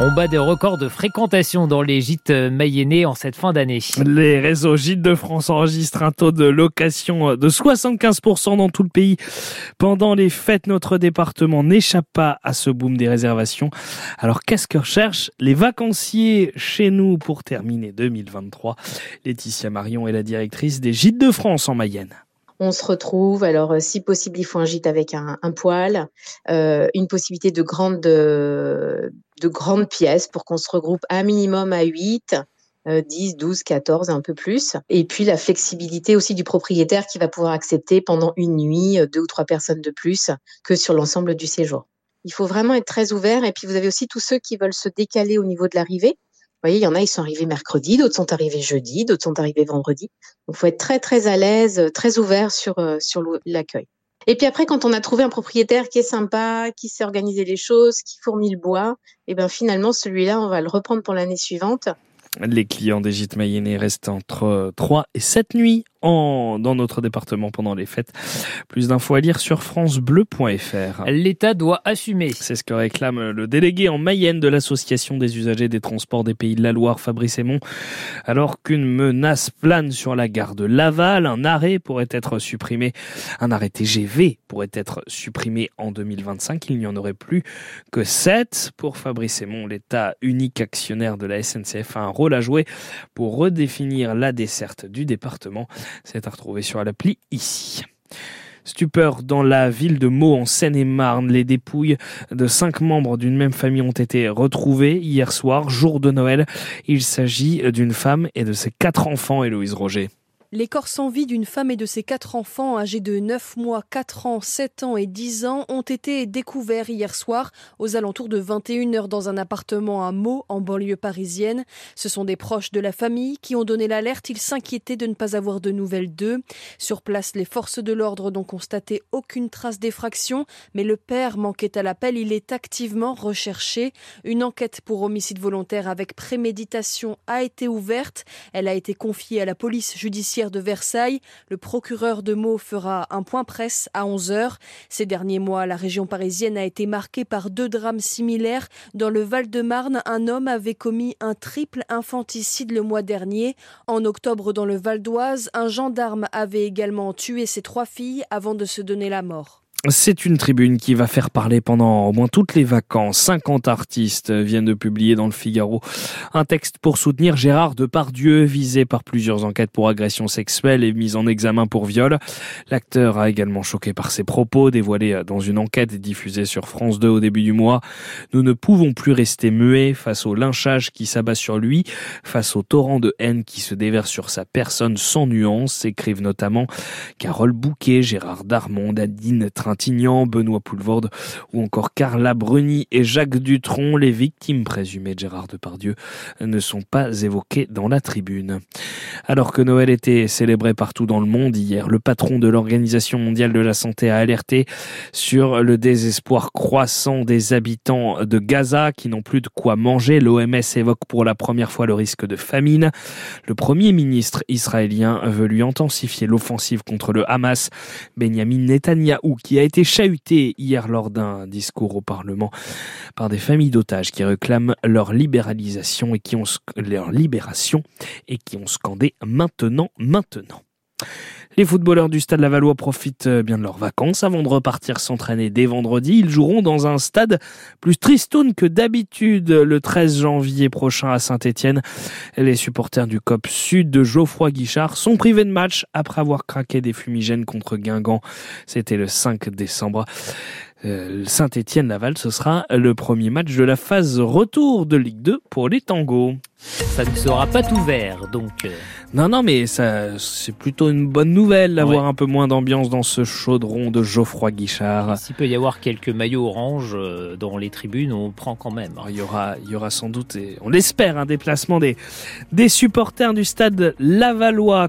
On bat des records de fréquentation dans les gîtes mayennais en cette fin d'année. Les réseaux gîtes de France enregistrent un taux de location de 75% dans tout le pays. Pendant les fêtes, notre département n'échappe pas à ce boom des réservations. Alors qu'est-ce que recherchent les vacanciers chez nous pour terminer 2023 Laetitia Marion est la directrice des gîtes de France en Mayenne on se retrouve. Alors, euh, si possible, il faut un gîte avec un, poêle, euh, une possibilité de grandes, de, pièces pour qu'on se regroupe un minimum à 8. 10, 12, 14, un peu plus. Et puis la flexibilité aussi du propriétaire qui va pouvoir accepter pendant une nuit euh, deux ou trois personnes de plus que sur l'ensemble du séjour. Il faut vraiment être très ouvert. Et puis vous avez aussi tous ceux qui veulent se décaler au niveau de l'arrivée voyez, il y en a, ils sont arrivés mercredi, d'autres sont arrivés jeudi, d'autres sont arrivés vendredi. Donc, il faut être très, très à l'aise, très ouvert sur, euh, l'accueil. Et puis après, quand on a trouvé un propriétaire qui est sympa, qui sait organiser les choses, qui fournit le bois, et eh ben finalement, celui-là, on va le reprendre pour l'année suivante. Les clients des gîtes mayennais restent entre 3 et 7 nuits dans notre département pendant les fêtes. Plus d'infos à lire sur francebleu.fr. L'État doit assumer. C'est ce que réclame le délégué en Mayenne de l'Association des usagers des transports des pays de la Loire, Fabrice Aymon. Alors qu'une menace plane sur la gare de Laval, un arrêt pourrait être supprimé. Un arrêt TGV pourrait être supprimé en 2025. Il n'y en aurait plus que 7. Pour Fabrice Aymon, l'État unique actionnaire de la SNCF a un rôle à jouer pour redéfinir la desserte du département. C'est à retrouver sur l'appli ici. Stupeur dans la ville de Meaux en Seine-et-Marne. Les dépouilles de cinq membres d'une même famille ont été retrouvées hier soir, jour de Noël. Il s'agit d'une femme et de ses quatre enfants, Héloïse Roger. Les corps sans vie d'une femme et de ses quatre enfants âgés de 9 mois, 4 ans, 7 ans et 10 ans ont été découverts hier soir aux alentours de 21h dans un appartement à Meaux en banlieue parisienne. Ce sont des proches de la famille qui ont donné l'alerte. Ils s'inquiétaient de ne pas avoir de nouvelles d'eux. Sur place, les forces de l'ordre n'ont constaté aucune trace d'effraction, mais le père manquait à l'appel. Il est activement recherché. Une enquête pour homicide volontaire avec préméditation a été ouverte. Elle a été confiée à la police judiciaire de Versailles. Le procureur de Meaux fera un point presse à 11h. Ces derniers mois, la région parisienne a été marquée par deux drames similaires. Dans le Val-de-Marne, un homme avait commis un triple infanticide le mois dernier. En octobre, dans le Val d'Oise, un gendarme avait également tué ses trois filles avant de se donner la mort. C'est une tribune qui va faire parler pendant au moins toutes les vacances. 50 artistes viennent de publier dans le Figaro un texte pour soutenir Gérard Depardieu, visé par plusieurs enquêtes pour agression sexuelle et mis en examen pour viol. L'acteur a également choqué par ses propos dévoilés dans une enquête diffusée sur France 2 au début du mois. Nous ne pouvons plus rester muets face au lynchage qui s'abat sur lui, face au torrent de haine qui se déverse sur sa personne sans nuance, écrivent notamment Carole Bouquet, Gérard Darmon, Adine Trin Benoît Poulvorde ou encore Carla Bruni et Jacques Dutronc, les victimes présumées de Gérard Depardieu, ne sont pas évoquées dans la tribune. Alors que Noël était célébré partout dans le monde hier, le patron de l'Organisation mondiale de la santé a alerté sur le désespoir croissant des habitants de Gaza qui n'ont plus de quoi manger. L'OMS évoque pour la première fois le risque de famine. Le premier ministre israélien veut lui intensifier l'offensive contre le Hamas. Benjamin Netanyahou, qui a été chahuté hier lors d'un discours au Parlement par des familles d'otages qui réclament leur libéralisation et qui ont leur libération et qui ont scandé maintenant, maintenant. Les footballeurs du Stade Lavallois profitent euh, bien de leurs vacances avant de repartir s'entraîner dès vendredi. Ils joueront dans un stade plus tristoun que d'habitude le 13 janvier prochain à Saint-Etienne. Les supporters du COP Sud de Geoffroy Guichard sont privés de match après avoir craqué des fumigènes contre Guingamp. C'était le 5 décembre. Euh, Saint-Étienne-Laval, ce sera le premier match de la phase retour de Ligue 2 pour les tangos. Ça ne sera pas tout vert, donc. Euh. Non, non, mais ça, c'est plutôt une bonne nouvelle d'avoir un peu moins d'ambiance dans ce chaudron de Geoffroy Guichard. S'il peut y avoir quelques maillots orange euh, dans les tribunes, on prend quand même. il y aura, il y aura sans doute, et on l'espère, un déplacement des, des supporters du stade Lavallois.